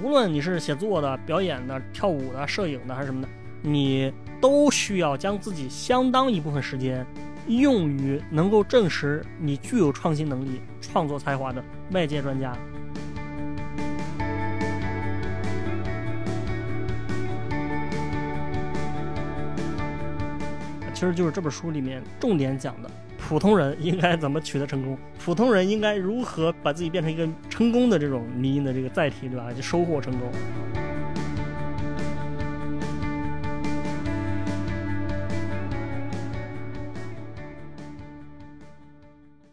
无论你是写作的、表演的、跳舞的、摄影的还是什么的，你都需要将自己相当一部分时间用于能够证实你具有创新能力、创作才华的外界专家。其实就是这本书里面重点讲的，普通人应该怎么取得成功，普通人应该如何把自己变成一个成功的这种迷因的这个载体，对吧？就收获成功。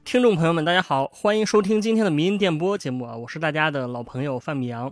听众朋友们，大家好，欢迎收听今天的迷音电波节目啊，我是大家的老朋友范米阳。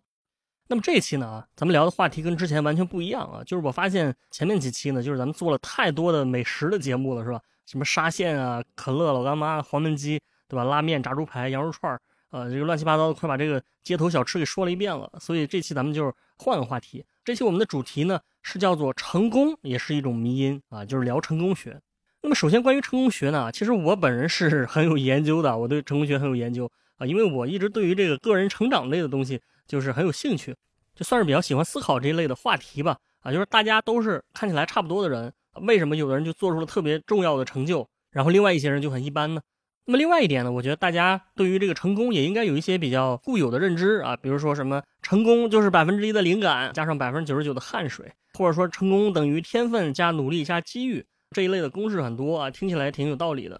那么这一期呢，咱们聊的话题跟之前完全不一样啊，就是我发现前面几期呢，就是咱们做了太多的美食的节目了，是吧？什么沙县啊、可乐、老干妈、黄焖鸡，对吧？拉面、炸猪排、羊肉串儿呃，这个乱七八糟的，快把这个街头小吃给说了一遍了。所以这期咱们就是换个话题，这期我们的主题呢是叫做“成功也是一种迷因”啊，就是聊成功学。那么首先关于成功学呢，其实我本人是 很有研究的，我对成功学很有研究啊，因为我一直对于这个个人成长类的东西。就是很有兴趣，就算是比较喜欢思考这一类的话题吧。啊，就是大家都是看起来差不多的人，为什么有的人就做出了特别重要的成就，然后另外一些人就很一般呢？那么另外一点呢，我觉得大家对于这个成功也应该有一些比较固有的认知啊，比如说什么成功就是百分之一的灵感加上百分之九十九的汗水，或者说成功等于天分加努力加机遇这一类的公式很多啊，听起来挺有道理的。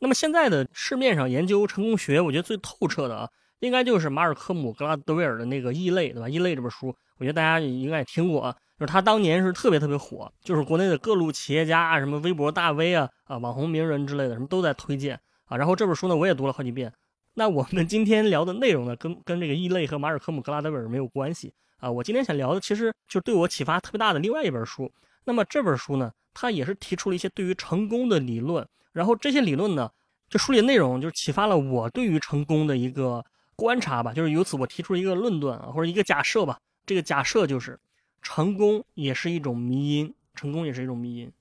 那么现在的市面上研究成功学，我觉得最透彻的啊。应该就是马尔科姆·格拉德威尔的那个《异类》，对吧？《异类》这本书，我觉得大家应该也听过啊。就是他当年是特别特别火，就是国内的各路企业家啊，什么微博大 V 啊，啊，网红名人之类的，什么都在推荐啊。然后这本书呢，我也读了好几遍。那我们今天聊的内容呢，跟跟这个《异类》和马尔科姆·格拉德威尔没有关系啊。我今天想聊的，其实就对我启发特别大的另外一本书。那么这本书呢，它也是提出了一些对于成功的理论。然后这些理论呢，这书里的内容就启发了我对于成功的一个。观察吧，就是由此我提出了一个论断啊，或者一个假设吧。这个假设就是，成功也是一种迷因，成功也是一种迷因。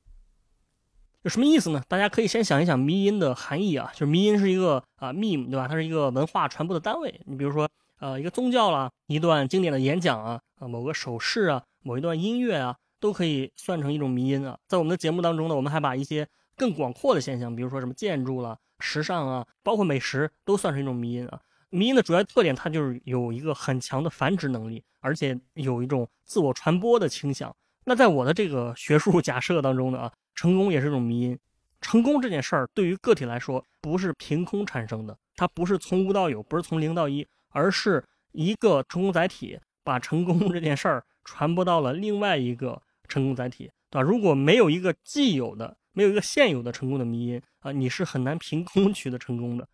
有什么意思呢？大家可以先想一想迷因的含义啊，就是迷因是一个啊 meme 对吧？它是一个文化传播的单位。你比如说呃一个宗教啦，一段经典的演讲啊，啊某个手势啊，某一段音乐啊，都可以算成一种迷因啊。在我们的节目当中呢，我们还把一些更广阔的现象，比如说什么建筑啦、时尚啊，包括美食，都算成一种迷因啊。迷因的主要特点，它就是有一个很强的繁殖能力，而且有一种自我传播的倾向。那在我的这个学术假设当中呢，啊，成功也是一种迷因。成功这件事儿对于个体来说，不是凭空产生的，它不是从无到有，不是从零到一，而是一个成功载体把成功这件事儿传播到了另外一个成功载体，对吧？如果没有一个既有的，没有一个现有的成功的迷因啊，你是很难凭空取得成功的。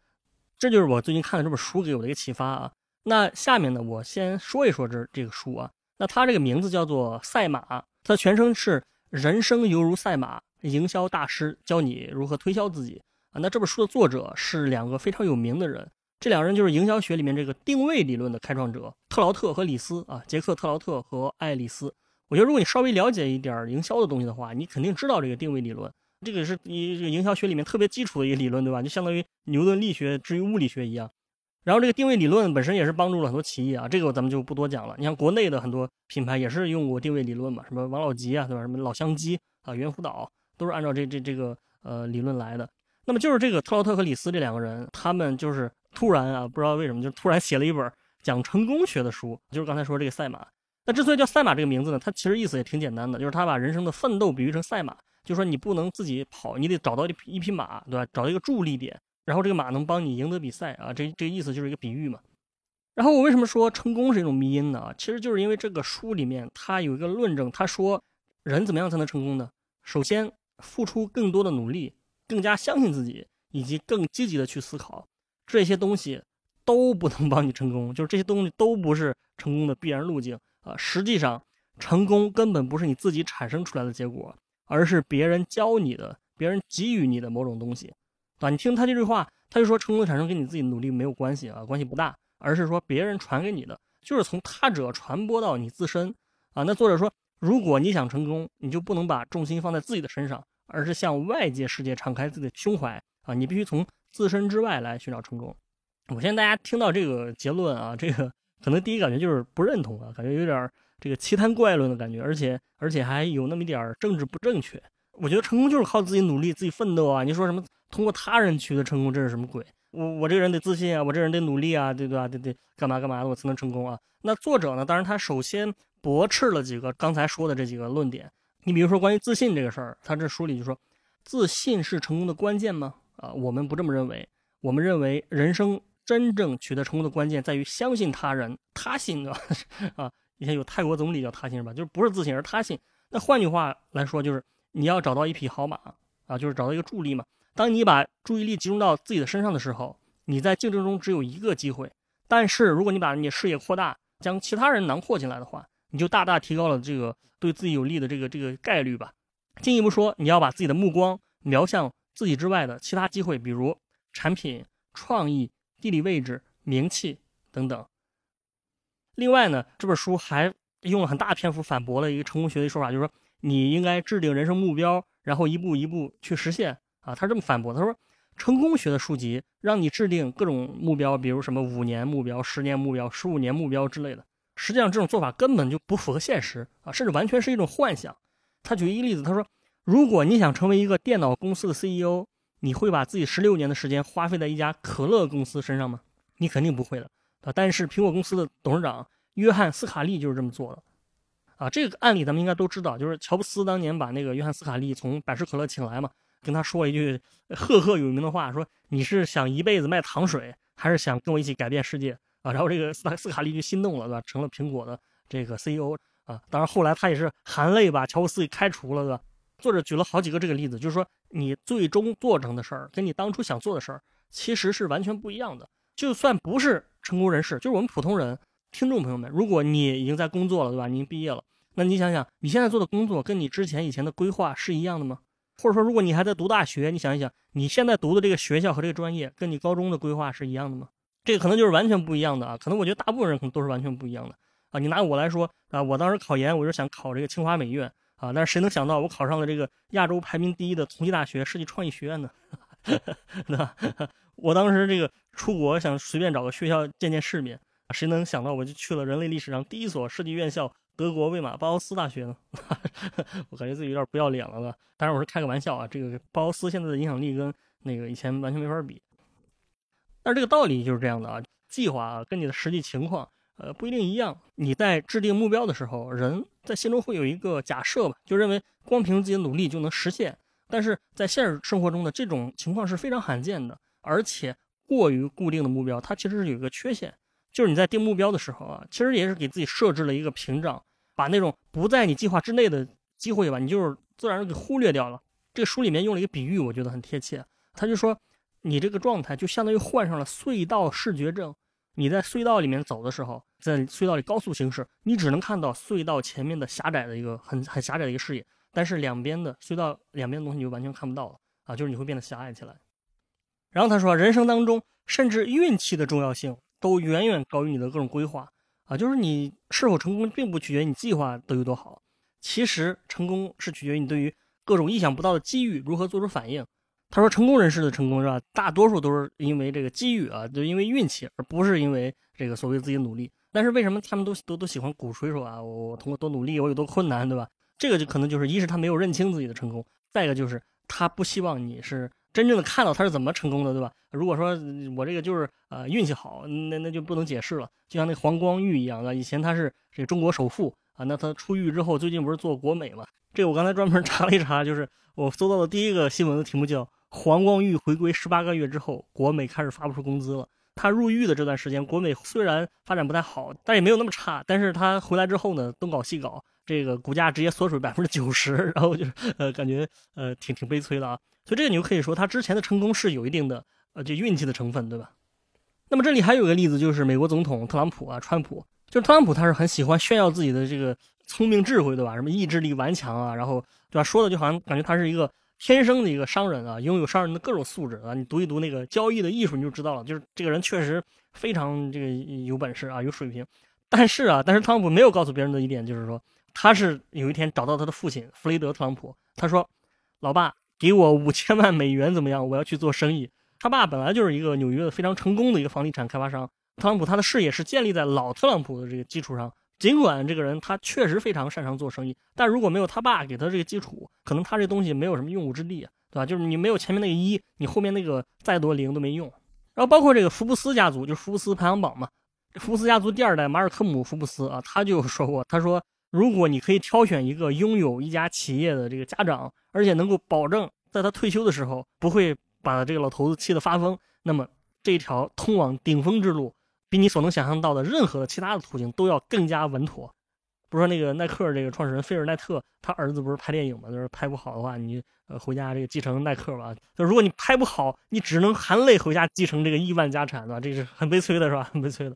这就是我最近看的这本书给我的一个启发啊。那下面呢，我先说一说这这个书啊。那它这个名字叫做《赛马》，它全称是《人生犹如赛马》，营销大师教你如何推销自己啊。那这本书的作者是两个非常有名的人，这两人就是营销学里面这个定位理论的开创者特劳特和李斯啊，杰克特劳特和爱丽丝。我觉得如果你稍微了解一点营销的东西的话，你肯定知道这个定位理论。这个是你这个营销学里面特别基础的一个理论，对吧？就相当于牛顿力学至于物理学一样。然后这个定位理论本身也是帮助了很多企业啊，这个咱们就不多讲了。你像国内的很多品牌也是用过定位理论嘛，什么王老吉啊，对吧？什么老乡鸡啊、猿辅导都是按照这这这个呃理论来的。那么就是这个特劳特和李斯这两个人，他们就是突然啊，不知道为什么就突然写了一本讲成功学的书，就是刚才说这个赛马。那之所以叫赛马这个名字呢，它其实意思也挺简单的，就是他把人生的奋斗比喻成赛马。就说你不能自己跑，你得找到一匹一匹马，对吧？找到一个助力点，然后这个马能帮你赢得比赛啊。这这个意思就是一个比喻嘛。然后我为什么说成功是一种迷因呢？其实就是因为这个书里面它有一个论证，他说人怎么样才能成功呢？首先付出更多的努力，更加相信自己，以及更积极的去思考，这些东西都不能帮你成功，就是这些东西都不是成功的必然路径啊。实际上，成功根本不是你自己产生出来的结果。而是别人教你的，别人给予你的某种东西，对吧？你听他这句话，他就说成功的产生跟你自己努力没有关系啊，关系不大，而是说别人传给你的，就是从他者传播到你自身啊。那作者说，如果你想成功，你就不能把重心放在自己的身上，而是向外界世界敞开自己的胸怀啊。你必须从自身之外来寻找成功。我相信大家听到这个结论啊，这个可能第一感觉就是不认同啊，感觉有点这个奇谈怪论的感觉，而且而且还有那么一点政治不正确。我觉得成功就是靠自己努力、自己奋斗啊！你说什么通过他人取得成功，这是什么鬼？我我这个人得自信啊，我这人得努力啊，对对吧？得得干嘛干嘛的，我才能成功啊？那作者呢？当然他首先驳斥了几个刚才说的这几个论点。你比如说关于自信这个事儿，他这书里就说，自信是成功的关键吗？啊，我们不这么认为。我们认为人生真正取得成功的关键在于相信他人，他信 啊啊！以前有泰国总理叫他信是吧？就是不是自信而他信。那换句话来说，就是你要找到一匹好马啊，就是找到一个助力嘛。当你把注意力集中到自己的身上的时候，你在竞争中只有一个机会。但是如果你把你视野扩大，将其他人囊括进来的话，你就大大提高了这个对自己有利的这个这个概率吧。进一步说，你要把自己的目光瞄向自己之外的其他机会，比如产品、创意、地理位置、名气等等。另外呢，这本书还用了很大篇幅反驳了一个成功学的说法，就是说你应该制定人生目标，然后一步一步去实现。啊，他这么反驳，他说，成功学的书籍让你制定各种目标，比如什么五年目标、十年目标、十五年目标之类的。实际上，这种做法根本就不符合现实啊，甚至完全是一种幻想。他举一个例子，他说，如果你想成为一个电脑公司的 CEO，你会把自己十六年的时间花费在一家可乐公司身上吗？你肯定不会的啊。但是苹果公司的董事长约翰斯卡利就是这么做的。啊，这个案例咱们应该都知道，就是乔布斯当年把那个约翰斯卡利从百事可乐请来嘛。跟他说了一句赫赫有名的话，说你是想一辈子卖糖水，还是想跟我一起改变世界啊？然后这个斯斯卡利就心动了，对吧？成了苹果的这个 CEO 啊。当然后来他也是含泪把乔布斯给开除了，对吧？作者举了好几个这个例子，就是说你最终做成的事儿，跟你当初想做的事儿其实是完全不一样的。就算不是成功人士，就是我们普通人，听众朋友们，如果你已经在工作了，对吧？您毕业了，那你想想你现在做的工作跟你之前以前的规划是一样的吗？或者说，如果你还在读大学，你想一想，你现在读的这个学校和这个专业，跟你高中的规划是一样的吗？这个可能就是完全不一样的啊！可能我觉得大部分人可能都是完全不一样的啊！你拿我来说啊，我当时考研，我就想考这个清华美院啊，但是谁能想到我考上了这个亚洲排名第一的同济大学设计创意学院呢？对吧？我当时这个出国想随便找个学校见见世面，谁能想到我就去了人类历史上第一所设计院校？德国魏玛包豪斯大学呢？我感觉自己有点不要脸了吧？当然我是开个玩笑啊。这个包豪斯现在的影响力跟那个以前完全没法比。但是这个道理就是这样的啊，计划啊跟你的实际情况呃不一定一样。你在制定目标的时候，人在心中会有一个假设吧，就认为光凭自己的努力就能实现。但是在现实生活中的这种情况是非常罕见的，而且过于固定的目标，它其实是有一个缺陷。就是你在定目标的时候啊，其实也是给自己设置了一个屏障，把那种不在你计划之内的机会吧，你就是自然给忽略掉了。这个书里面用了一个比喻，我觉得很贴切。他就说，你这个状态就相当于患上了隧道视觉症。你在隧道里面走的时候，在隧道里高速行驶，你只能看到隧道前面的狭窄的一个很很狭窄的一个视野，但是两边的隧道两边的东西你就完全看不到了啊，就是你会变得狭隘起来。然后他说，人生当中甚至运气的重要性。都远远高于你的各种规划啊！就是你是否成功，并不取决于你计划都有多好，其实成功是取决于你对于各种意想不到的机遇如何做出反应。他说，成功人士的成功是吧？大多数都是因为这个机遇啊，就因为运气，而不是因为这个所谓自己努力。但是为什么他们都都都喜欢鼓吹说啊，我我通过多努力，我有多困难，对吧？这个就可能就是一是他没有认清自己的成功，再一个就是他不希望你是。真正的看到他是怎么成功的，对吧？如果说我这个就是呃运气好，那那就不能解释了。就像那黄光裕一样的，以前他是这中国首富啊，那他出狱之后，最近不是做国美嘛？这个我刚才专门查了一查，就是我搜到的第一个新闻的题目叫“黄光裕回归十八个月之后，国美开始发不出工资了”。他入狱的这段时间，国美虽然发展不太好，但也没有那么差。但是他回来之后呢，东搞西搞，这个股价直接缩水百分之九十，然后就是呃，感觉呃挺挺悲催的啊。所以这个你就可以说，他之前的成功是有一定的呃这运气的成分，对吧？那么这里还有一个例子，就是美国总统特朗普啊，川普，就是特朗普他是很喜欢炫耀自己的这个聪明智慧，对吧？什么意志力顽强啊，然后对吧？说的就好像感觉他是一个天生的一个商人啊，拥有商人的各种素质啊。你读一读那个交易的艺术，你就知道了，就是这个人确实非常这个有本事啊，有水平。但是啊，但是特朗普没有告诉别人的一点就是说，他是有一天找到他的父亲弗雷德特朗普，他说：“老爸。”给我五千万美元怎么样？我要去做生意。他爸本来就是一个纽约的非常成功的一个房地产开发商特朗普他的事业是建立在老特朗普的这个基础上。尽管这个人他确实非常擅长做生意，但如果没有他爸给他这个基础，可能他这东西没有什么用武之地啊，对吧？就是你没有前面那个一，你后面那个再多零都没用。然后包括这个福布斯家族，就是福布斯排行榜嘛，福布斯家族第二代马尔科姆·福布斯啊，他就说过，他说如果你可以挑选一个拥有一家企业的这个家长，而且能够保证在他退休的时候不会把这个老头子气得发疯，那么这条通往顶峰之路。比你所能想象到的任何的其他的途径都要更加稳妥。不是说那个耐克这个创始人菲尔奈特，他儿子不是拍电影嘛？就是拍不好的话，你呃回家这个继承耐克吧。就如果你拍不好，你只能含泪回家继承这个亿万家产，对吧？这是很悲催的，是吧？很悲催的。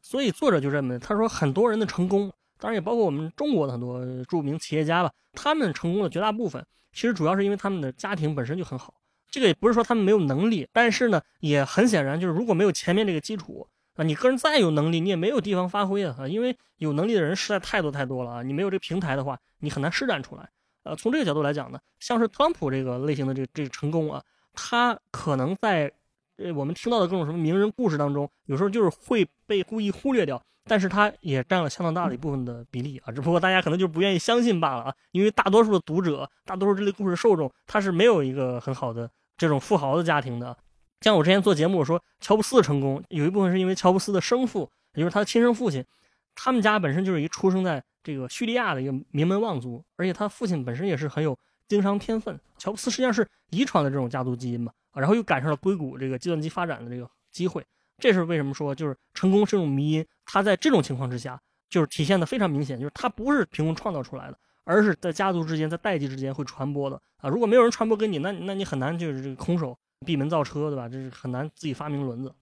所以作者就认为，他说很多人的成功，当然也包括我们中国的很多著名企业家吧，他们成功的绝大部分，其实主要是因为他们的家庭本身就很好。这个也不是说他们没有能力，但是呢，也很显然就是如果没有前面这个基础。啊，你个人再有能力，你也没有地方发挥啊！啊，因为有能力的人实在太多太多了啊！你没有这个平台的话，你很难施展出来。呃，从这个角度来讲呢，像是特朗普这个类型的这这个成功啊，他可能在呃我们听到的各种什么名人故事当中，有时候就是会被故意忽略掉，但是他也占了相当大的一部分的比例啊！只不过大家可能就不愿意相信罢了啊！因为大多数的读者，大多数这类故事受众，他是没有一个很好的这种富豪的家庭的。像我之前做节目我说，乔布斯的成功有一部分是因为乔布斯的生父，也就是他的亲生父亲，他们家本身就是一出生在这个叙利亚的一个名门望族，而且他父亲本身也是很有经商天分。乔布斯实际上是遗传的这种家族基因嘛，然后又赶上了硅谷这个计算机发展的这个机会，这是为什么说就是成功是种迷因。他在这种情况之下，就是体现的非常明显，就是他不是凭空创造出来的，而是在家族之间、在代际之间会传播的啊。如果没有人传播给你，那那你很难就是这个空手。闭门造车，对吧？这是很难自己发明轮子。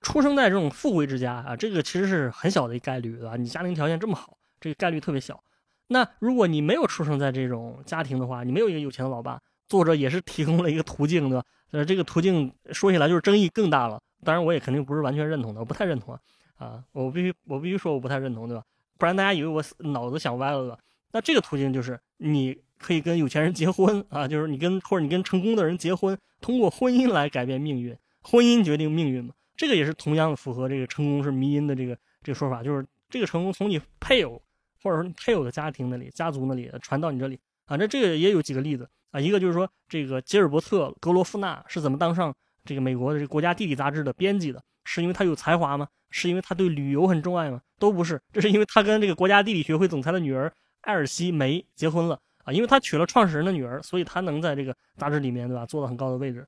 出生在这种富贵之家啊，这个其实是很小的一概率，对吧？你家庭条件这么好，这个概率特别小。那如果你没有出生在这种家庭的话，你没有一个有钱的老爸，作者也是提供了一个途径，对吧？呃，这个途径说起来就是争议更大了。当然，我也肯定不是完全认同的，我不太认同啊。啊，我必须我必须说我不太认同，对吧？不然大家以为我脑子想歪了，对吧？那这个途径就是你。可以跟有钱人结婚啊，就是你跟或者你跟成功的人结婚，通过婚姻来改变命运，婚姻决定命运嘛。这个也是同样的符合这个成功是迷因的这个这个说法，就是这个成功从你配偶或者说你配偶的家庭那里、家族那里传到你这里啊。那这个也有几个例子啊，一个就是说这个吉尔伯特·格罗夫纳是怎么当上这个美国的这个国家地理杂志的编辑的？是因为他有才华吗？是因为他对旅游很钟爱吗？都不是，这是因为他跟这个国家地理学会总裁的女儿艾尔西梅结婚了。因为他娶了创始人的女儿，所以他能在这个杂志里面，对吧，做到很高的位置。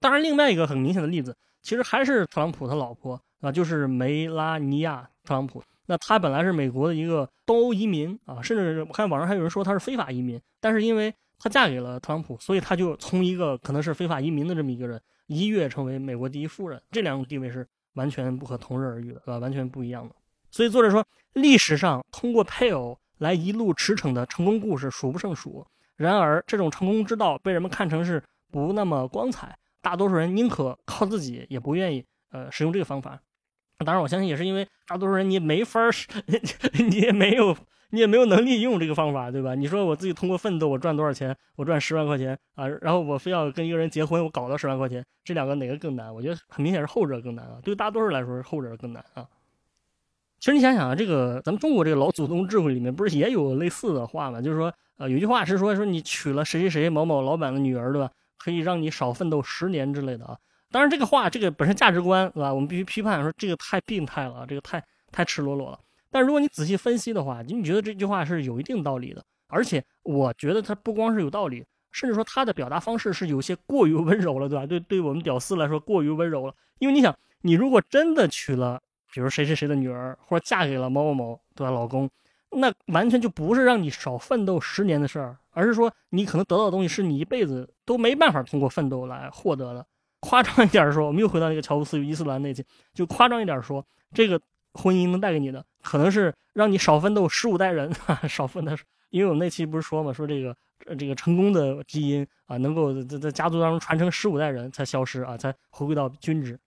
当然，另外一个很明显的例子，其实还是特朗普他老婆啊，就是梅拉尼亚·特朗普。那她本来是美国的一个东欧移民啊，甚至我看网上还有人说她是非法移民。但是因为她嫁给了特朗普，所以她就从一个可能是非法移民的这么一个人，一跃成为美国第一夫人。这两种地位是完全不可同日而语的，对吧？完全不一样的。所以作者说，历史上通过配偶。来一路驰骋的成功故事数不胜数，然而这种成功之道被人们看成是不那么光彩，大多数人宁可靠自己，也不愿意呃使用这个方法。当然，我相信也是因为大多数人你没法儿，你也没有你也没有能力用这个方法，对吧？你说我自己通过奋斗，我赚多少钱？我赚十万块钱啊，然后我非要跟一个人结婚，我搞到十万块钱，这两个哪个更难？我觉得很明显是后者更难啊，对大多数人来说是后者更难啊。其实你想想啊，这个咱们中国这个老祖宗智慧里面不是也有类似的话吗？就是说，呃，有句话是说，说你娶了谁谁谁某某老板的女儿，对吧？可以让你少奋斗十年之类的啊。当然，这个话这个本身价值观，对吧？我们必须批判说这个太病态了，这个太太赤裸裸了。但如果你仔细分析的话，你觉得这句话是有一定道理的。而且我觉得它不光是有道理，甚至说它的表达方式是有些过于温柔了，对吧？对，对我们屌丝来说过于温柔了。因为你想，你如果真的娶了。比如谁谁谁的女儿，或者嫁给了某某某对吧老公，那完全就不是让你少奋斗十年的事儿，而是说你可能得到的东西是你一辈子都没办法通过奋斗来获得的。夸张一点说，我们又回到那个乔布斯与伊斯兰那期，就夸张一点说，这个婚姻能带给你的，可能是让你少奋斗十五代人，少奋斗。因为我们那期不是说嘛，说这个这个成功的基因啊，能够在在家族当中传承十五代人才消失啊，才回归到均值。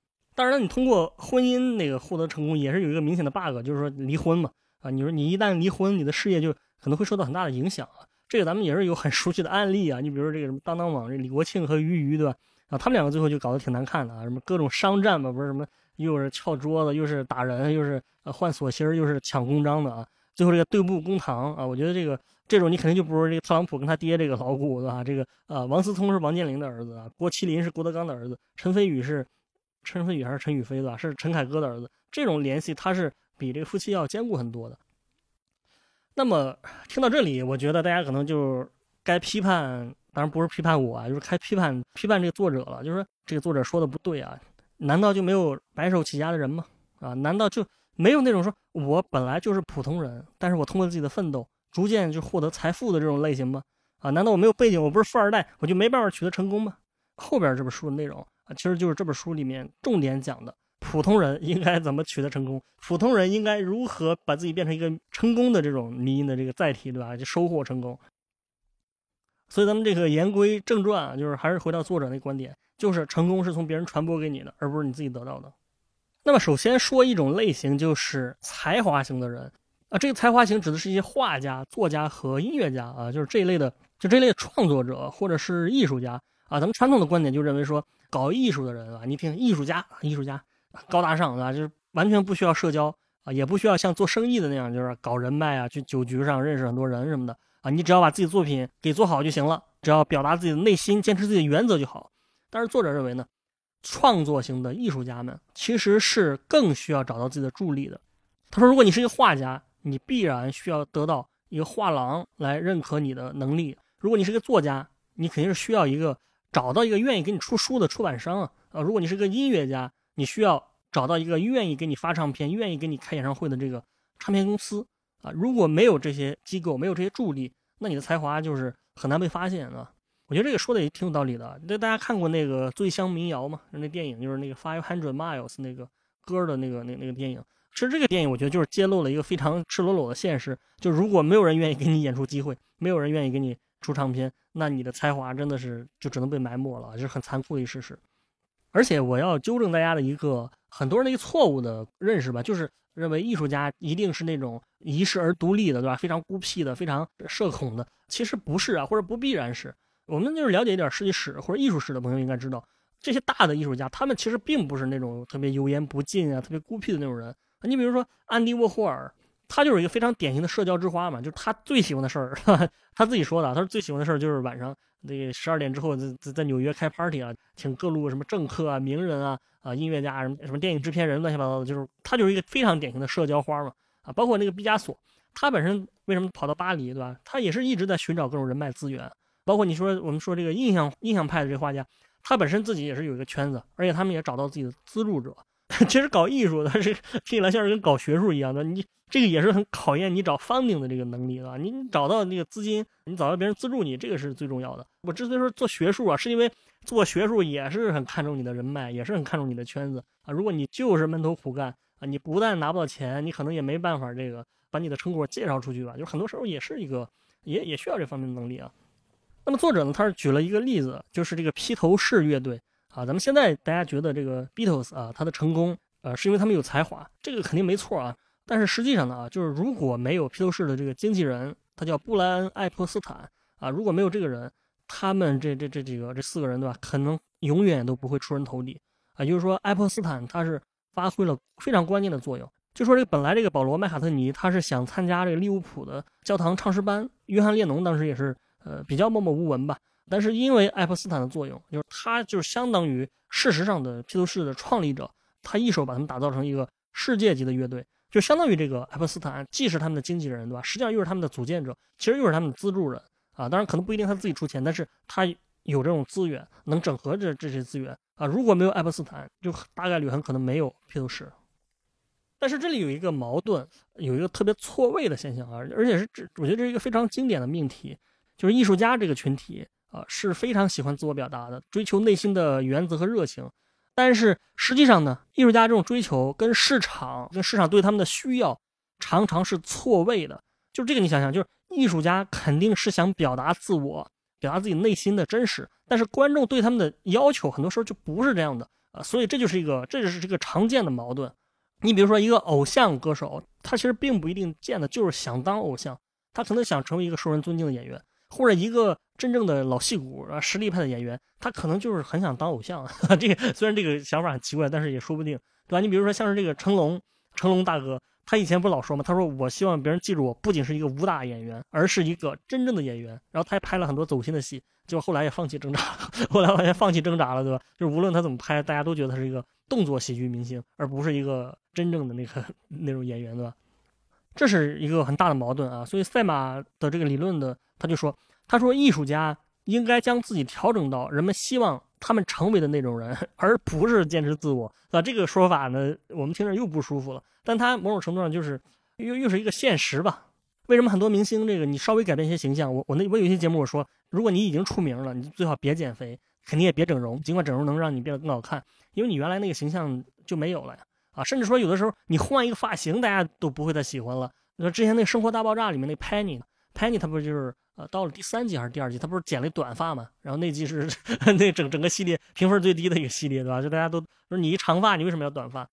当然，你通过婚姻那个获得成功，也是有一个明显的 bug，就是说离婚嘛。啊，你说你一旦离婚，你的事业就可能会受到很大的影响啊。这个咱们也是有很熟悉的案例啊。你比如说这个什么当当网这李国庆和俞渝，对吧？啊，他们两个最后就搞得挺难看的啊，什么各种商战嘛，不是什么又是撬桌子，又是打人，又是换锁芯儿，又是抢公章的啊。最后这个对簿公堂啊，我觉得这个这种你肯定就不如这个特朗普跟他爹这个老古对吧？这个呃王思聪是王健林的儿子啊，郭麒麟是郭德纲的儿子，陈飞宇是陈飞宇还是陈宇飞对吧？是陈凯歌的儿子。这种联系他是比这个夫妻要坚固很多的。那么听到这里，我觉得大家可能就该批判，当然不是批判我啊，就是该批判批判这个作者了。就是说这个作者说的不对啊，难道就没有白手起家的人吗？啊，难道就没有那种说我本来就是普通人，但是我通过自己的奋斗，逐渐就获得财富的这种类型吗？啊，难道我没有背景，我不是富二代，我就没办法取得成功吗？后边这本书的内容啊，其实就是这本书里面重点讲的。普通人应该怎么取得成功？普通人应该如何把自己变成一个成功的这种迷因的这个载体，对吧？就收获成功。所以咱们这个言归正传啊，就是还是回到作者那观点，就是成功是从别人传播给你的，而不是你自己得到的。那么首先说一种类型，就是才华型的人啊。这个才华型指的是一些画家、作家和音乐家啊，就是这一类的，就这类创作者或者是艺术家啊。咱们传统的观点就认为说，搞艺术的人啊，你听艺术家，艺术家。高大上啊，就是完全不需要社交啊，也不需要像做生意的那样，就是搞人脉啊，去酒局上认识很多人什么的啊。你只要把自己作品给做好就行了，只要表达自己的内心，坚持自己的原则就好。但是作者认为呢，创作型的艺术家们其实是更需要找到自己的助力的。他说，如果你是一个画家，你必然需要得到一个画廊来认可你的能力；如果你是个作家，你肯定是需要一个找到一个愿意给你出书的出版商啊。啊，如果你是个音乐家，你需要找到一个愿意给你发唱片、愿意给你开演唱会的这个唱片公司啊！如果没有这些机构，没有这些助力，那你的才华就是很难被发现啊！我觉得这个说的也挺有道理的。那大家看过那个《醉乡民谣》吗？那电影就是那个《Five Hundred Miles》那个歌的那个那那个电影。其实这个电影我觉得就是揭露了一个非常赤裸裸的现实：就如果没有人愿意给你演出机会，没有人愿意给你出唱片，那你的才华真的是就只能被埋没了，就是很残酷的一事实。而且我要纠正大家的一个很多人的一个错误的认识吧，就是认为艺术家一定是那种遗世而独立的，对吧？非常孤僻的，非常社恐的。其实不是啊，或者不必然是。我们就是了解一点设计史或者艺术史的朋友应该知道，这些大的艺术家，他们其实并不是那种特别油盐不进啊、特别孤僻的那种人。你比如说安迪沃霍尔，他就是一个非常典型的社交之花嘛，就是他最喜欢的事儿，他自己说的，他说最喜欢的事儿就是晚上。那个十二点之后，在在纽约开 party 啊，请各路什么政客啊、名人啊、啊音乐家什么什么电影制片人乱七八糟的，就是他就是一个非常典型的社交花嘛啊，包括那个毕加索，他本身为什么跑到巴黎，对吧？他也是一直在寻找各种人脉资源，包括你说我们说这个印象印象派的这画家，他本身自己也是有一个圈子，而且他们也找到自己的资助者。其实搞艺术，的是听起来像是跟搞学术一样的，你这个也是很考验你找 funding 的这个能力啊。你找到那个资金，你找到别人资助你，这个是最重要的。我之所以说做学术啊，是因为做学术也是很看重你的人脉，也是很看重你的圈子啊。如果你就是闷头苦干啊，你不但拿不到钱，你可能也没办法这个把你的成果介绍出去吧。就很多时候也是一个，也也需要这方面的能力啊。那么作者呢，他是举了一个例子，就是这个披头士乐队。啊，咱们现在大家觉得这个 Beatles 啊，他的成功，呃，是因为他们有才华，这个肯定没错啊。但是实际上呢，啊，就是如果没有披头士的这个经纪人，他叫布莱恩·艾泼斯坦啊，如果没有这个人，他们这这这几个这四个人对吧，可能永远都不会出人头地啊。就是说，艾泼斯坦他是发挥了非常关键的作用。就说这本来这个保罗·麦卡特尼他是想参加这个利物浦的教堂唱诗班，约翰·列侬当时也是呃比较默默无闻吧。但是因为爱泼斯坦的作用，就是他就是相当于事实上的披头士的创立者，他一手把他们打造成一个世界级的乐队，就相当于这个爱泼斯坦既是他们的经纪人，对吧？实际上又是他们的组建者，其实又是他们的资助人啊。当然可能不一定他自己出钱，但是他有这种资源，能整合这这些资源啊。如果没有爱泼斯坦，就大概率很可能没有披头士。但是这里有一个矛盾，有一个特别错位的现象啊，而且是这，我觉得这是一个非常经典的命题，就是艺术家这个群体。啊，是非常喜欢自我表达的，追求内心的原则和热情。但是实际上呢，艺术家这种追求跟市场、跟市场对他们的需要常常是错位的。就这个，你想想，就是艺术家肯定是想表达自我，表达自己内心的真实。但是观众对他们的要求很多时候就不是这样的啊，所以这就是一个，这就是这个常见的矛盾。你比如说一个偶像歌手，他其实并不一定见的就是想当偶像，他可能想成为一个受人尊敬的演员。或者一个真正的老戏骨啊，实力派的演员，他可能就是很想当偶像。这个虽然这个想法很奇怪，但是也说不定。对吧？你比如说像是这个成龙，成龙大哥，他以前不老说吗？他说我希望别人记住我不仅是一个武打演员，而是一个真正的演员。然后他还拍了很多走心的戏，就后来也放弃挣扎了，后来完全放弃挣扎了，对吧？就是无论他怎么拍，大家都觉得他是一个动作喜剧明星，而不是一个真正的那个 那种演员，对吧？这是一个很大的矛盾啊。所以赛马的这个理论的，他就说，他说艺术家应该将自己调整到人们希望。他们成为的那种人，而不是坚持自我，啊，这个说法呢，我们听着又不舒服了。但他某种程度上就是又又是一个现实吧？为什么很多明星这个你稍微改变一些形象？我我那我有些节目我说，如果你已经出名了，你最好别减肥，肯定也别整容，尽管整容能让你变得更好看，因为你原来那个形象就没有了呀。啊，甚至说有的时候你换一个发型，大家都不会再喜欢了。你说之前那《生活大爆炸》里面那 Penny，Penny 他不就是？呃，到了第三季还是第二季，他不是剪了短发嘛？然后那季是 那整整个系列评分最低的一个系列，对吧？就大家都说你一长发，你为什么要短发？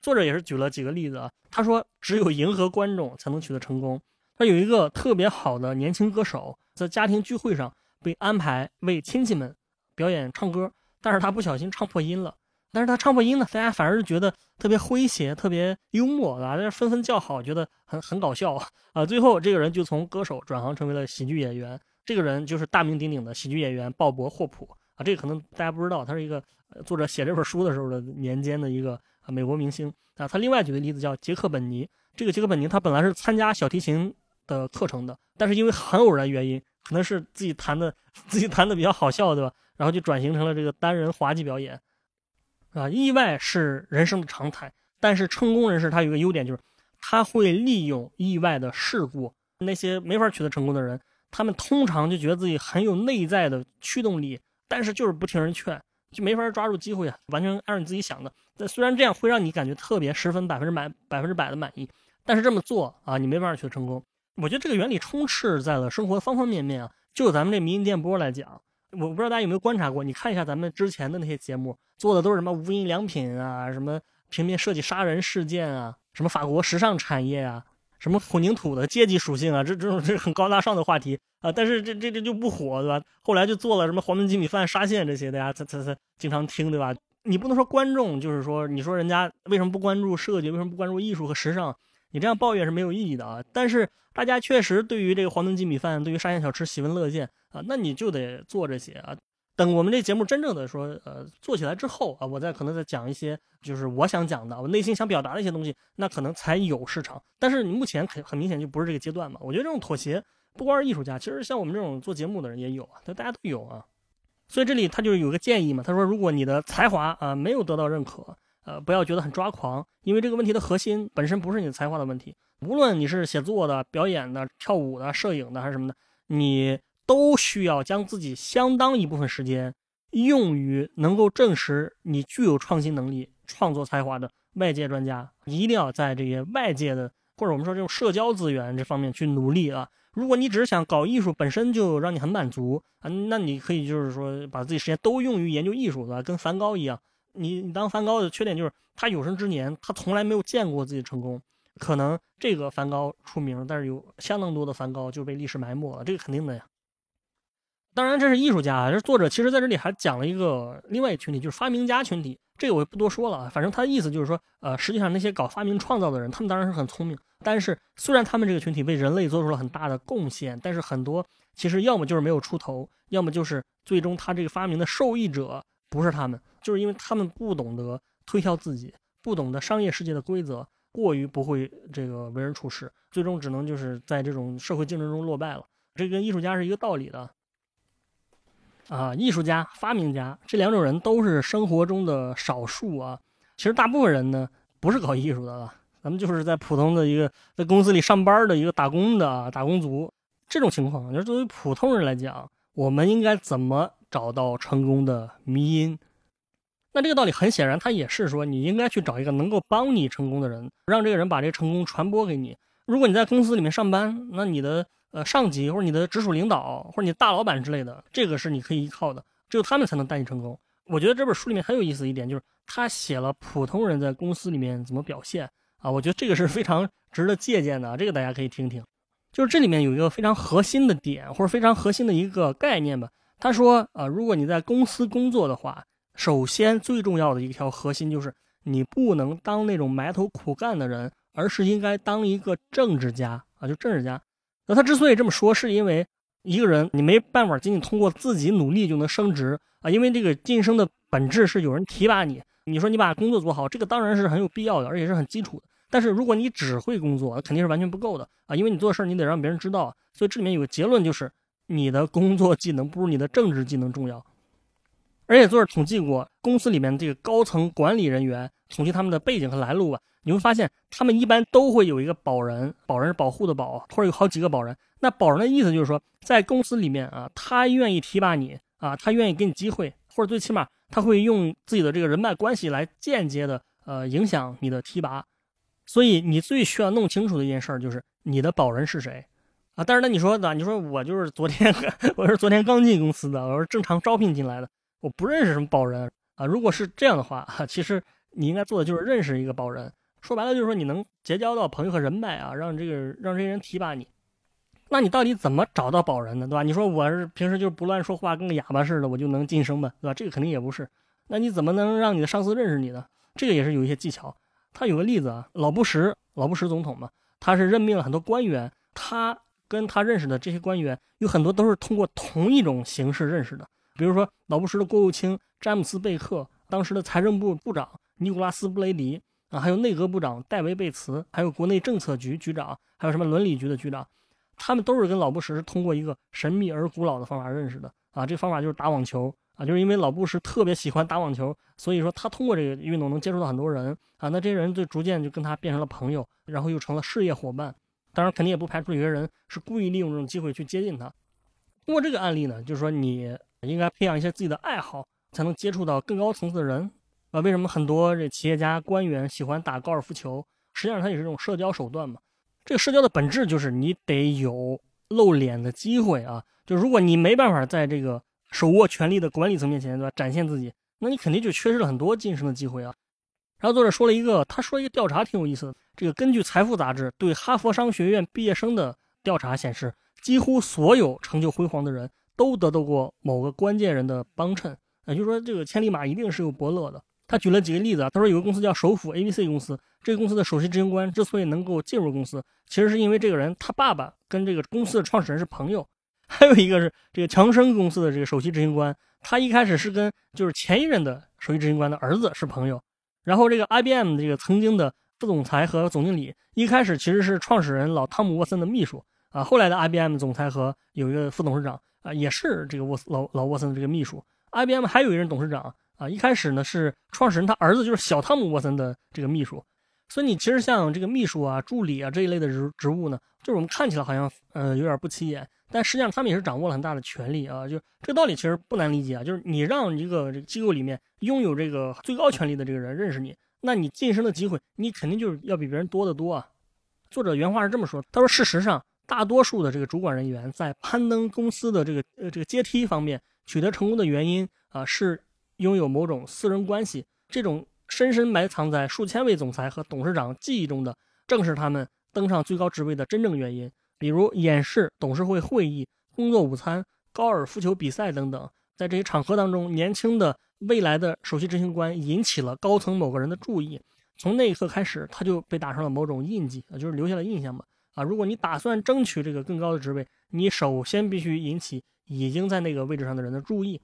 作者也是举了几个例子啊。他说，只有迎合观众才能取得成功。他有一个特别好的年轻歌手，在家庭聚会上被安排为亲戚们表演唱歌，但是他不小心唱破音了。但是他唱破音呢，大家反而是觉得特别诙谐、特别幽默啊，大家纷纷叫好，觉得很很搞笑啊。最后这个人就从歌手转行成为了喜剧演员，这个人就是大名鼎鼎的喜剧演员鲍勃霍普啊。这个可能大家不知道，他是一个作者写这本书的时候的年间的一个美国明星啊。他另外举的例子叫杰克本尼，这个杰克本尼他本来是参加小提琴的课程的，但是因为很偶然原因，可能是自己弹的自己弹的比较好笑，对吧？然后就转型成了这个单人滑稽表演。啊，意外是人生的常态，但是成功人士他有一个优点，就是他会利用意外的事故。那些没法取得成功的人，他们通常就觉得自己很有内在的驱动力，但是就是不听人劝，就没法抓住机会啊，完全按照你自己想的。那虽然这样会让你感觉特别十分百分之百百分之百的满意，但是这么做啊，你没办法取得成功。我觉得这个原理充斥在了生活方方面面啊。就咱们这民营电波来讲。我不知道大家有没有观察过，你看一下咱们之前的那些节目，做的都是什么无印良品啊，什么平面设计杀人事件啊，什么法国时尚产业啊，什么混凝土的阶级属性啊，这这种这很高大上的话题啊，但是这这这就不火，对吧？后来就做了什么黄焖鸡米饭、沙县这些，大家才才才经常听，对吧？你不能说观众就是说，你说人家为什么不关注设计，为什么不关注艺术和时尚？你这样抱怨是没有意义的啊！但是大家确实对于这个黄焖鸡米饭，对于沙县小吃喜闻乐见啊，那你就得做这些啊。等我们这节目真正的说呃做起来之后啊，我再可能再讲一些就是我想讲的，我内心想表达的一些东西，那可能才有市场。但是你目前很很明显就不是这个阶段嘛。我觉得这种妥协不光是艺术家，其实像我们这种做节目的人也有啊，大家都有啊。所以这里他就有个建议嘛，他说如果你的才华啊没有得到认可。呃，不要觉得很抓狂，因为这个问题的核心本身不是你的才华的问题。无论你是写作的、表演的、跳舞的、摄影的还是什么的，你都需要将自己相当一部分时间用于能够证实你具有创新能力、创作才华的外界专家。一定要在这些外界的或者我们说这种社交资源这方面去努力啊。如果你只是想搞艺术，本身就让你很满足啊，那你可以就是说把自己时间都用于研究艺术，对吧？跟梵高一样。你你当梵高的缺点就是他有生之年他从来没有见过自己成功，可能这个梵高出名，但是有相当多的梵高就被历史埋没了，这个肯定的呀。当然这是艺术家，这作者其实在这里还讲了一个另外一群体，就是发明家群体，这个我就不多说了。反正他的意思就是说，呃，实际上那些搞发明创造的人，他们当然是很聪明，但是虽然他们这个群体为人类做出了很大的贡献，但是很多其实要么就是没有出头，要么就是最终他这个发明的受益者不是他们。就是因为他们不懂得推销自己，不懂得商业世界的规则，过于不会这个为人处事，最终只能就是在这种社会竞争中落败了。这跟艺术家是一个道理的。啊，艺术家、发明家这两种人都是生活中的少数啊。其实大部分人呢不是搞艺术的啊，咱们就是在普通的一个在公司里上班的一个打工的打工族。这种情况，就是作为普通人来讲，我们应该怎么找到成功的迷因？那这个道理很显然，他也是说，你应该去找一个能够帮你成功的人，让这个人把这个成功传播给你。如果你在公司里面上班，那你的呃上级或者你的直属领导或者你大老板之类的，这个是你可以依靠的，只有他们才能带你成功。我觉得这本书里面很有意思一点，就是他写了普通人在公司里面怎么表现啊，我觉得这个是非常值得借鉴的，这个大家可以听听。就是这里面有一个非常核心的点，或者非常核心的一个概念吧。他说，呃，如果你在公司工作的话。首先，最重要的一条核心就是你不能当那种埋头苦干的人，而是应该当一个政治家啊，就政治家。那他之所以这么说，是因为一个人你没办法仅仅通过自己努力就能升职啊，因为这个晋升的本质是有人提拔你。你说你把工作做好，这个当然是很有必要的，而且是很基础的。但是如果你只会工作，那肯定是完全不够的啊，因为你做事儿你得让别人知道。所以这里面有个结论，就是你的工作技能不如你的政治技能重要。而且作者统计过，公司里面这个高层管理人员，统计他们的背景和来路吧，你会发现他们一般都会有一个保人，保人是保护的保，或者有好几个保人。那保人的意思就是说，在公司里面啊，他愿意提拔你啊，他愿意给你机会，或者最起码他会用自己的这个人脉关系来间接的呃影响你的提拔。所以你最需要弄清楚的一件事儿就是你的保人是谁啊。但是呢，你说的，你说我就是昨天 我是昨天刚进公司的，我是正常招聘进来的。我不认识什么保人啊！如果是这样的话，其实你应该做的就是认识一个保人。说白了就是说你能结交到朋友和人脉啊，让这个让这些人提拔你。那你到底怎么找到保人呢？对吧？你说我是平时就不乱说话，跟个哑巴似的，我就能晋升吗？对吧？这个肯定也不是。那你怎么能让你的上司认识你呢？这个也是有一些技巧。他有个例子啊，老布什，老布什总统嘛，他是任命了很多官员，他跟他认识的这些官员有很多都是通过同一种形式认识的。比如说，老布什的国务卿詹姆斯·贝克，当时的财政部部长尼古拉斯·布雷迪啊，还有内阁部长戴维·贝茨，还有国内政策局局长，还有什么伦理局的局长，他们都是跟老布什是通过一个神秘而古老的方法认识的啊。这方法就是打网球啊，就是因为老布什特别喜欢打网球，所以说他通过这个运动能接触到很多人啊。那这些人就逐渐就跟他变成了朋友，然后又成了事业伙伴。当然，肯定也不排除有些人是故意利用这种机会去接近他。通过这个案例呢，就是说你。应该培养一些自己的爱好，才能接触到更高层次的人啊。为什么很多这企业家、官员喜欢打高尔夫球？实际上，它也是一种社交手段嘛。这个社交的本质就是你得有露脸的机会啊。就如果你没办法在这个手握权力的管理层面前，对吧，展现自己，那你肯定就缺失了很多晋升的机会啊。然后作者说了一个，他说一个调查挺有意思的。这个根据《财富》杂志对哈佛商学院毕业生的调查显示，几乎所有成就辉煌的人。都得到过某个关键人的帮衬，也就是说，这个千里马一定是有伯乐的。他举了几个例子啊，他说有个公司叫首府 ABC 公司，这个公司的首席执行官之所以能够进入公司，其实是因为这个人他爸爸跟这个公司的创始人是朋友。还有一个是这个强生公司的这个首席执行官，他一开始是跟就是前一任的首席执行官的儿子是朋友。然后这个 IBM 这个曾经的副总裁和总经理，一开始其实是创始人老汤姆沃森的秘书啊，后来的 IBM 总裁和有一个副董事长。啊，也是这个沃斯老老沃森的这个秘书，IBM 还有一任董事长啊，一开始呢是创始人他儿子就是小汤姆沃森的这个秘书，所以你其实像这个秘书啊、助理啊这一类的职职务呢，就是我们看起来好像呃有点不起眼，但实际上他们也是掌握了很大的权利啊，就这个道理其实不难理解啊，就是你让一个这个机构里面拥有这个最高权力的这个人认识你，那你晋升的机会你肯定就是要比别人多得多啊。作者原话是这么说，他说事实上。大多数的这个主管人员在攀登公司的这个呃这个阶梯方面取得成功的原因啊，是拥有某种私人关系。这种深深埋藏在数千位总裁和董事长记忆中的，正是他们登上最高职位的真正原因。比如演示、董事会会议、工作午餐、高尔夫球比赛等等，在这些场合当中，年轻的未来的首席执行官引起了高层某个人的注意，从那一刻开始，他就被打上了某种印记啊，就是留下了印象嘛。啊，如果你打算争取这个更高的职位，你首先必须引起已经在那个位置上的人的注意。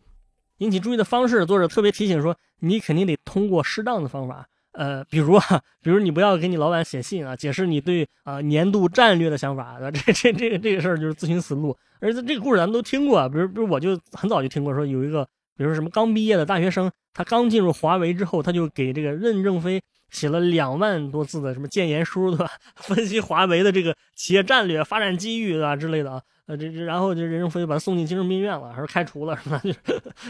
引起注意的方式，作者特别提醒说，你肯定得通过适当的方法。呃，比如啊，比如你不要给你老板写信啊，解释你对啊年度战略的想法。这这这个这个事儿就是自寻死路。而且这个故事咱们都听过，比如比如我就很早就听过，说有一个，比如什么刚毕业的大学生，他刚进入华为之后，他就给这个任正非。写了两万多字的什么谏言书，对吧？分析华为的这个企业战略、发展机遇，啊？之类的啊，呃，这这，然后就任正非把他送进精神病院了，还是开除了，是吧？就是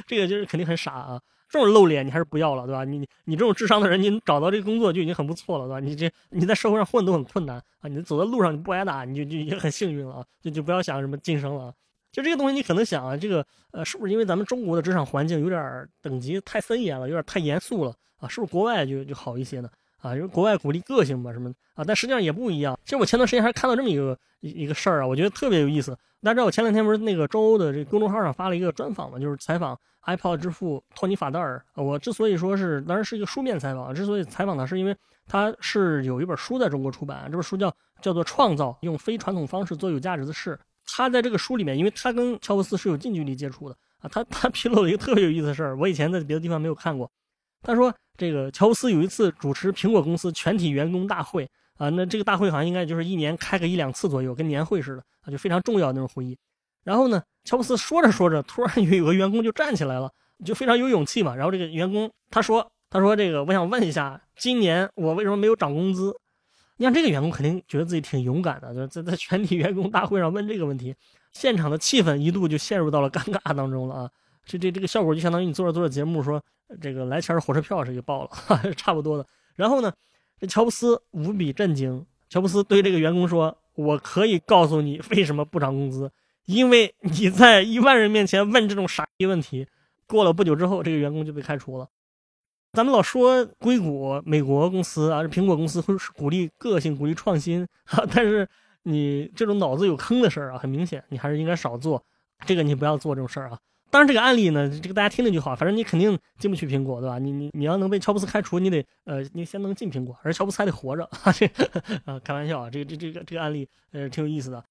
这个，就是肯定很傻啊！这种露脸你还是不要了，对吧？你你这种智商的人，你找到这个工作就已经很不错了，对吧？你这你在社会上混都很困难啊！你走在路上你不挨打，你就就已经很幸运了啊！就就不要想什么晋升了。就这个东西，你可能想啊，这个呃，是不是因为咱们中国的职场环境有点等级太森严了，有点太严肃了？啊，是不是国外就就好一些呢？啊，因为国外鼓励个性嘛，什么啊，但实际上也不一样。其实我前段时间还看到这么一个一一个事儿啊，我觉得特别有意思。大家知道我前两天不是那个周欧的这公众号上发了一个专访嘛，就是采访 iPod 之父托尼法德尔。我之所以说是，当然是一个书面采访，之所以采访他，是因为他是有一本书在中国出版，这本书叫叫做《创造：用非传统方式做有价值的事》。他在这个书里面，因为他跟乔布斯是有近距离接触的啊，他他披露了一个特别有意思的事儿，我以前在别的地方没有看过。他说，这个乔布斯有一次主持苹果公司全体员工大会啊，那这个大会好像应该就是一年开个一两次左右，跟年会似的啊，就非常重要的那种会议。然后呢，乔布斯说着说着，突然有有个员工就站起来了，就非常有勇气嘛。然后这个员工他说，他说这个我想问一下，今年我为什么没有涨工资？你看这个员工肯定觉得自己挺勇敢的，就在在全体员工大会上问这个问题，现场的气氛一度就陷入到了尴尬当中了啊！这这这个效果就相当于你做着做着节目说这个来钱的火车票是给报了，差不多的。然后呢，这乔布斯无比震惊，乔布斯对这个员工说：“我可以告诉你为什么不涨工资，因为你在一万人面前问这种傻逼问题。”过了不久之后，这个员工就被开除了。咱们老说硅谷美国公司啊，苹果公司会鼓励个性、鼓励创新啊，但是你这种脑子有坑的事儿啊，很明显你还是应该少做。这个你不要做这种事儿啊。当然，这个案例呢，这个大家听了就好，反正你肯定进不去苹果，对吧？你你你要能被乔布斯开除，你得呃，你先能进苹果，而乔布斯还得活着 啊。这 啊，开玩笑啊，这个这这个这个案例呃挺有意思的。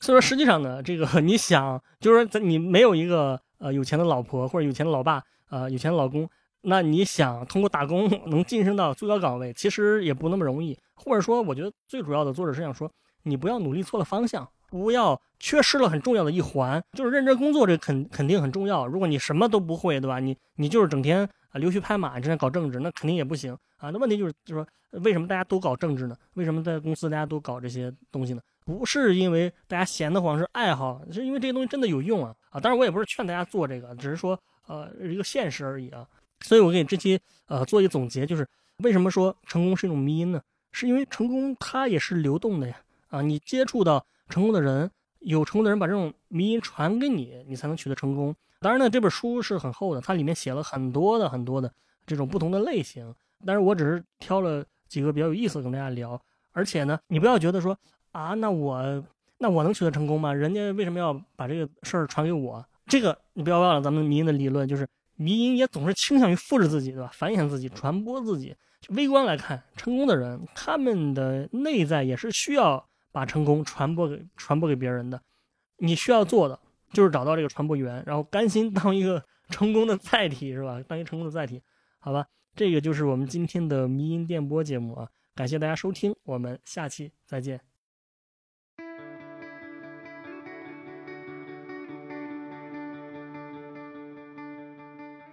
所以说，实际上呢，这个你想，就是说你没有一个呃有钱的老婆或者有钱的老爸啊，有钱的老公。那你想通过打工能晋升到最高岗位，其实也不那么容易。或者说，我觉得最主要的作者是想说，你不要努力错了方向，不要缺失了很重要的一环，就是认真工作，这肯肯定很重要。如果你什么都不会，对吧？你你就是整天啊溜须拍马，整天搞政治，那肯定也不行啊。那问题就是，就是说，为什么大家都搞政治呢？为什么在公司大家都搞这些东西呢？不是因为大家闲得慌，是爱好，是因为这些东西真的有用啊啊！当然，我也不是劝大家做这个，只是说，呃，一个现实而已啊。所以，我给这期呃做一个总结，就是为什么说成功是一种迷因呢？是因为成功它也是流动的呀！啊，你接触到成功的人，有成功的人把这种迷因传给你，你才能取得成功。当然呢，这本书是很厚的，它里面写了很多的很多的这种不同的类型。但是我只是挑了几个比较有意思的跟大家聊。而且呢，你不要觉得说啊，那我那我能取得成功吗？人家为什么要把这个事儿传给我？这个你不要忘了，咱们迷音的理论就是。迷音也总是倾向于复制自己，对吧？繁衍自己，传播自己。微观来看，成功的人，他们的内在也是需要把成功传播给传播给别人的。你需要做的就是找到这个传播源，然后甘心当一个 成功的载体，是吧？当一个成功的载体，好吧？这个就是我们今天的迷音电波节目啊！感谢大家收听，我们下期再见。